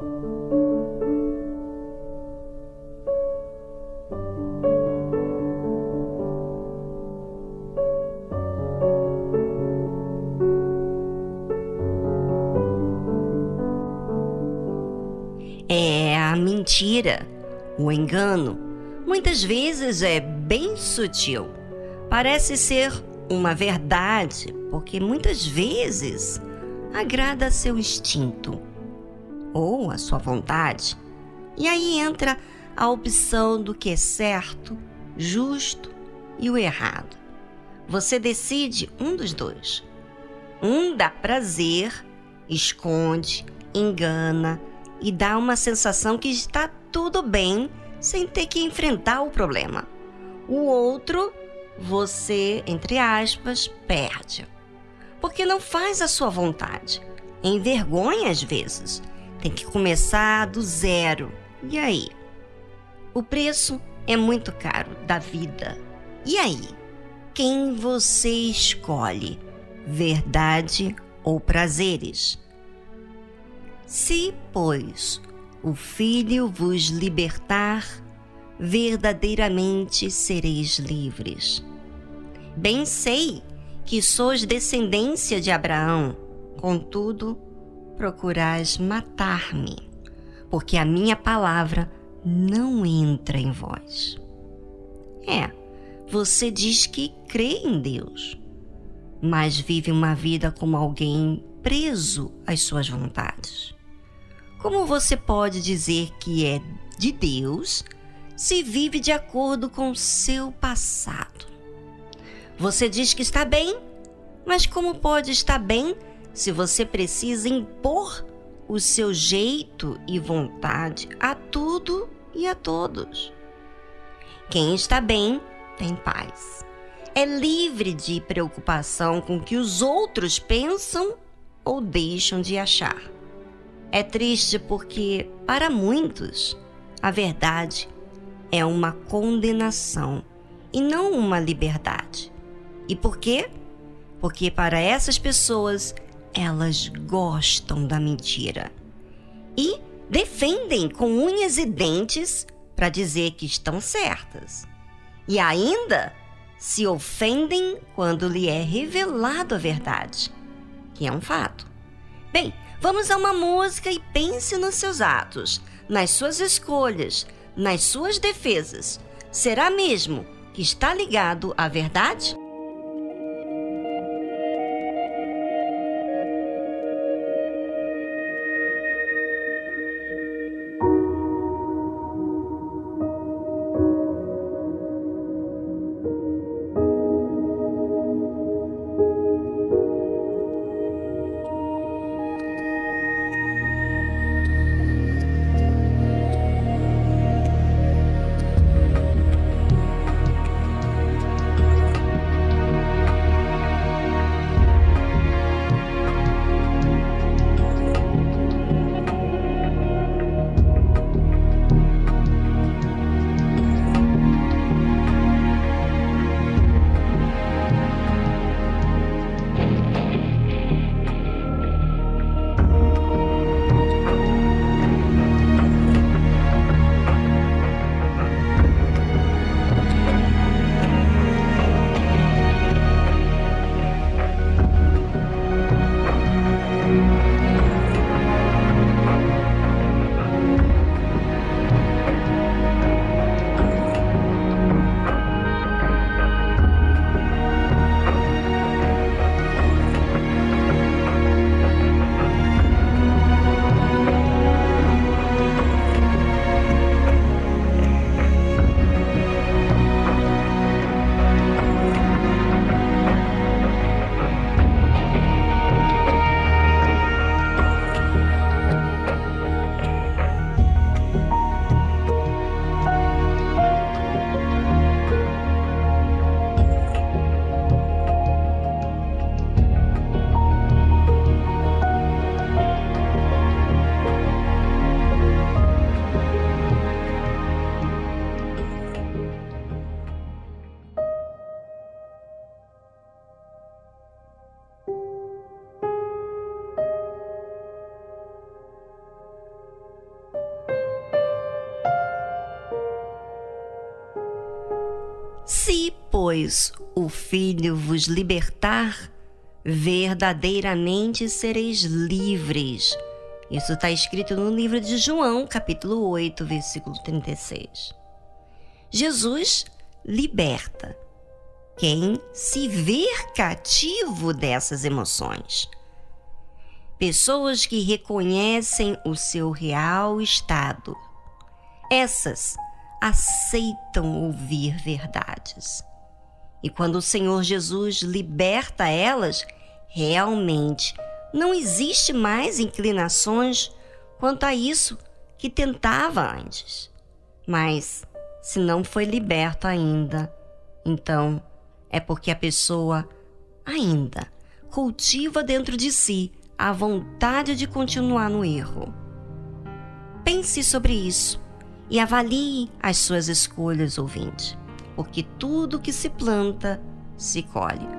É a mentira, o engano, muitas vezes é bem sutil. Parece ser uma verdade, porque muitas vezes agrada seu instinto ou a sua vontade. E aí entra a opção do que é certo, justo e o errado. Você decide um dos dois. Um dá prazer, esconde, engana e dá uma sensação que está tudo bem sem ter que enfrentar o problema. O outro, você, entre aspas, perde. Porque não faz a sua vontade. Envergonha às vezes. Tem que começar do zero. E aí? O preço é muito caro da vida. E aí? Quem você escolhe? Verdade ou prazeres? Se, pois, o Filho vos libertar, verdadeiramente sereis livres. Bem sei que sois descendência de Abraão, contudo, procurais matar-me, porque a minha palavra não entra em vós. É, você diz que crê em Deus, mas vive uma vida como alguém preso às suas vontades. Como você pode dizer que é de Deus se vive de acordo com seu passado? Você diz que está bem, mas como pode estar bem se você precisa impor o seu jeito e vontade a tudo e a todos? Quem está bem tem paz. É livre de preocupação com o que os outros pensam ou deixam de achar. É triste porque, para muitos, a verdade é uma condenação e não uma liberdade. E por quê? Porque para essas pessoas, elas gostam da mentira e defendem com unhas e dentes para dizer que estão certas. E ainda se ofendem quando lhe é revelado a verdade, que é um fato. Bem, Vamos a uma música e pense nos seus atos, nas suas escolhas, nas suas defesas. Será mesmo que está ligado à verdade? Pois, o Filho vos libertar, verdadeiramente sereis livres. Isso está escrito no livro de João, capítulo 8, versículo 36. Jesus liberta quem se ver cativo dessas emoções. Pessoas que reconhecem o seu real estado. Essas aceitam ouvir verdades. E quando o Senhor Jesus liberta elas, realmente não existe mais inclinações quanto a isso que tentava antes. Mas se não foi liberto ainda, então é porque a pessoa ainda cultiva dentro de si a vontade de continuar no erro. Pense sobre isso e avalie as suas escolhas, ouvinte, porque tudo que se planta se colhe.